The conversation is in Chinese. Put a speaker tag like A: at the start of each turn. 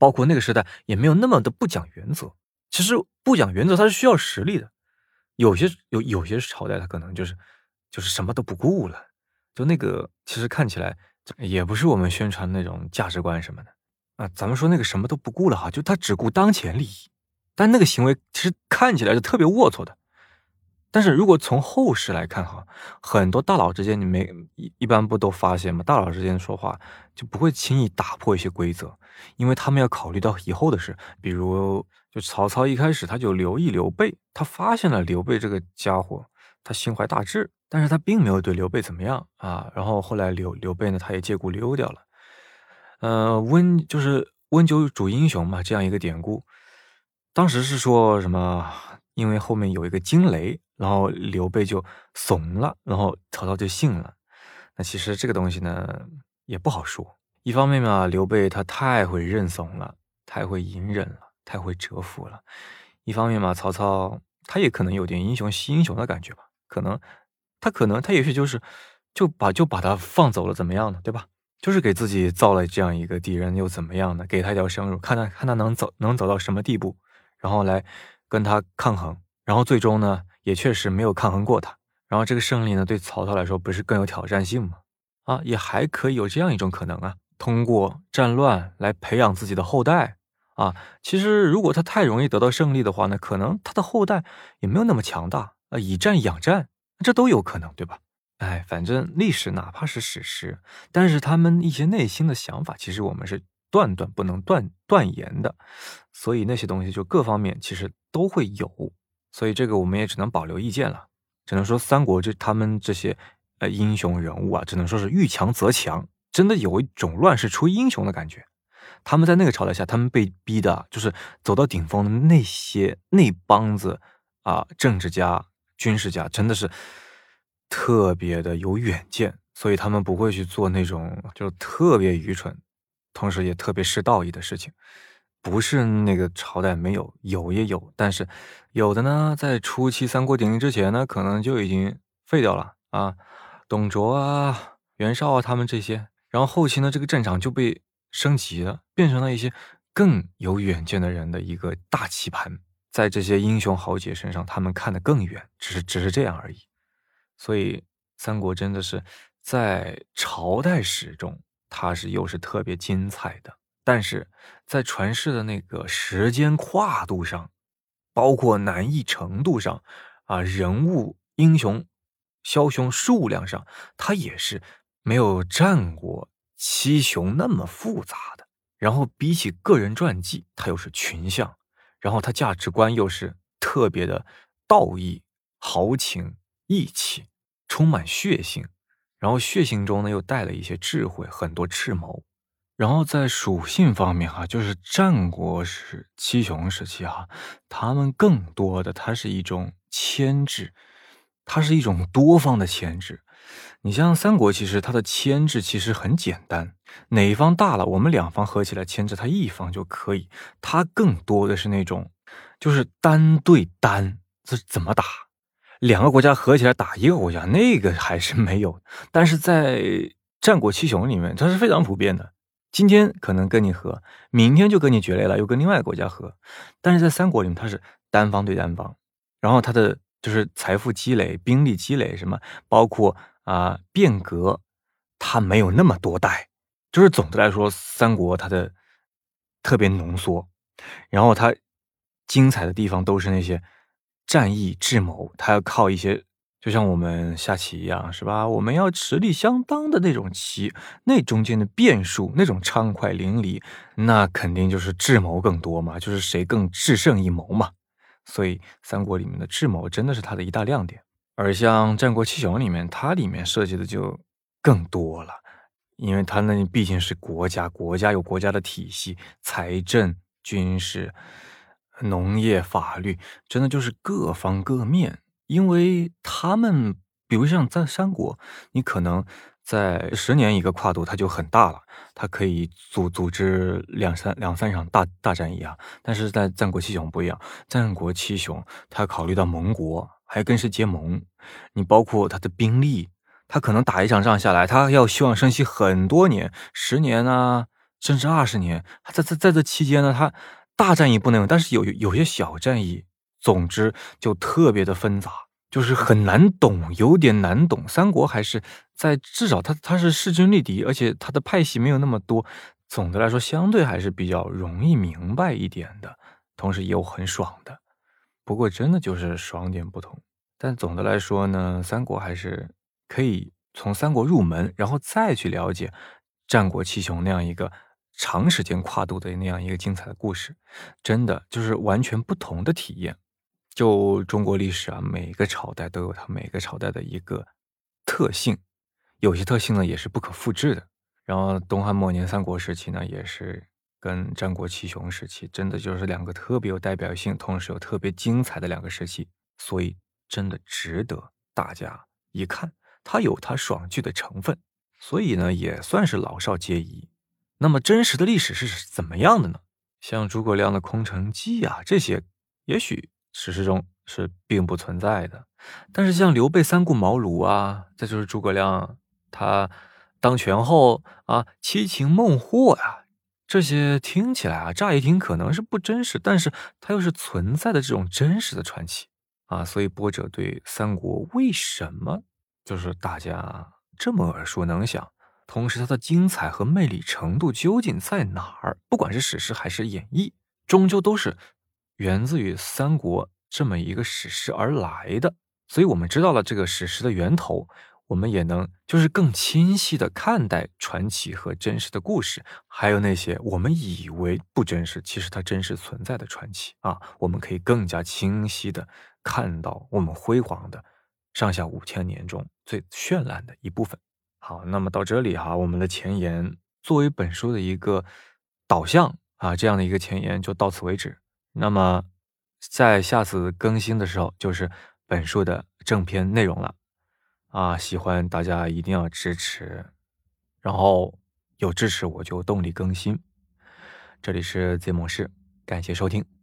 A: 包括那个时代也没有那么的不讲原则。其实不讲原则，它是需要实力的。有些有有些朝代，它可能就是就是什么都不顾了。就那个，其实看起来也不是我们宣传那种价值观什么的啊。咱们说那个什么都不顾了哈，就他只顾当前利益，但那个行为其实看起来是特别龌龊的。但是如果从后世来看哈，很多大佬之间，你没一一般不都发现吗？大佬之间说话就不会轻易打破一些规则，因为他们要考虑到以后的事。比如，就曹操一开始他就留意刘备，他发现了刘备这个家伙，他心怀大志，但是他并没有对刘备怎么样啊。然后后来刘刘备呢，他也借故溜掉了。呃，温就是温酒煮英雄嘛，这样一个典故，当时是说什么？因为后面有一个惊雷。然后刘备就怂了，然后曹操就信了。那其实这个东西呢也不好说。一方面嘛，刘备他太会认怂了，太会隐忍了，太会折服了；一方面嘛，曹操他也可能有点英雄惜英雄的感觉吧。可能他可能他也许就是就把就把他放走了，怎么样呢？对吧？就是给自己造了这样一个敌人，又怎么样呢？给他一条生路，看他看他能走能走到什么地步，然后来跟他抗衡，然后最终呢？也确实没有抗衡过他，然后这个胜利呢，对曹操来说不是更有挑战性吗？啊，也还可以有这样一种可能啊，通过战乱来培养自己的后代啊。其实如果他太容易得到胜利的话呢，可能他的后代也没有那么强大啊，以战养战，这都有可能，对吧？哎，反正历史哪怕是史实，但是他们一些内心的想法，其实我们是断断不能断断言的，所以那些东西就各方面其实都会有。所以这个我们也只能保留意见了，只能说三国这他们这些呃英雄人物啊，只能说是遇强则强，真的有一种乱世出英雄的感觉。他们在那个朝代下，他们被逼的就是走到顶峰的那些那帮子啊政治家、军事家，真的是特别的有远见，所以他们不会去做那种就特别愚蠢，同时也特别失道义的事情。不是那个朝代没有，有也有，但是有的呢，在初期三国鼎立之前呢，可能就已经废掉了啊，董卓啊、袁绍啊他们这些，然后后期呢，这个战场就被升级了，变成了一些更有远见的人的一个大棋盘，在这些英雄豪杰身上，他们看得更远，只是只是这样而已。所以三国真的是在朝代史中，它是又是特别精彩的。但是在传世的那个时间跨度上，包括难易程度上，啊，人物英雄枭雄数量上，它也是没有战国七雄那么复杂的。然后比起个人传记，它又是群像，然后它价值观又是特别的道义、豪情、义气，充满血性，然后血性中呢又带了一些智慧，很多智谋。然后在属性方面哈，就是战国时七雄时期哈，他们更多的它是一种牵制，它是一种多方的牵制。你像三国，其实它的牵制其实很简单，哪一方大了，我们两方合起来牵制他一方就可以。它更多的是那种，就是单对单，这怎么打？两个国家合起来打一个国家，那个还是没有。但是在战国七雄里面，它是非常普遍的。今天可能跟你和，明天就跟你决裂了，又跟另外一个国家和。但是在三国里面，它是单方对单方，然后它的就是财富积累、兵力积累什么，包括啊变革，它没有那么多代。就是总的来说，三国它的特别浓缩，然后它精彩的地方都是那些战役智谋，它要靠一些。就像我们下棋一样，是吧？我们要实力相当的那种棋，那中间的变数，那种畅快淋漓，那肯定就是智谋更多嘛，就是谁更智胜一谋嘛。所以三国里面的智谋真的是它的一大亮点。而像战国七雄里面，它里面设计的就更多了，因为它那毕竟是国家，国家有国家的体系，财政、军事、农业、法律，真的就是各方各面。因为他们，比如像在三国，你可能在十年一个跨度，它就很大了，它可以组组织两三两三场大大战役啊。但是在战国七雄不一样，战国七雄他考虑到盟国，还跟谁结盟，你包括他的兵力，他可能打一场仗下来，他要休养生息很多年，十年啊，甚至二十年，在在在这期间呢，它大战役不能用，但是有有些小战役，总之就特别的纷杂，就是很难懂，有点难懂。三国还是在至少它它是势均力敌，而且它的派系没有那么多，总的来说相对还是比较容易明白一点的，同时也有很爽的。不过真的就是爽点不同，但总的来说呢，三国还是可以从三国入门，然后再去了解战国七雄那样一个长时间跨度的那样一个精彩的故事，真的就是完全不同的体验。就中国历史啊，每个朝代都有它每个朝代的一个特性，有些特性呢也是不可复制的。然后东汉末年、三国时期呢，也是。跟战国七雄时期，真的就是两个特别有代表性，同时又特别精彩的两个时期，所以真的值得大家一看。它有它爽剧的成分，所以呢也算是老少皆宜。那么真实的历史是怎么样的呢？像诸葛亮的空城计啊这些，也许史实中是并不存在的。但是像刘备三顾茅庐啊，再就是诸葛亮他当权后啊七擒孟获呀。这些听起来啊，乍一听可能是不真实，但是它又是存在的这种真实的传奇啊，所以波者对三国为什么就是大家这么耳熟能详，同时它的精彩和魅力程度究竟在哪儿？不管是史诗还是演绎，终究都是源自于三国这么一个史诗而来的。所以我们知道了这个史诗的源头。我们也能就是更清晰的看待传奇和真实的故事，还有那些我们以为不真实，其实它真实存在的传奇啊，我们可以更加清晰的看到我们辉煌的上下五千年中最绚烂的一部分。好，那么到这里哈，我们的前言作为本书的一个导向啊，这样的一个前言就到此为止。那么在下次更新的时候，就是本书的正片内容了。啊，喜欢大家一定要支持，然后有支持我就动力更新。这里是 Z 模式，感谢收听。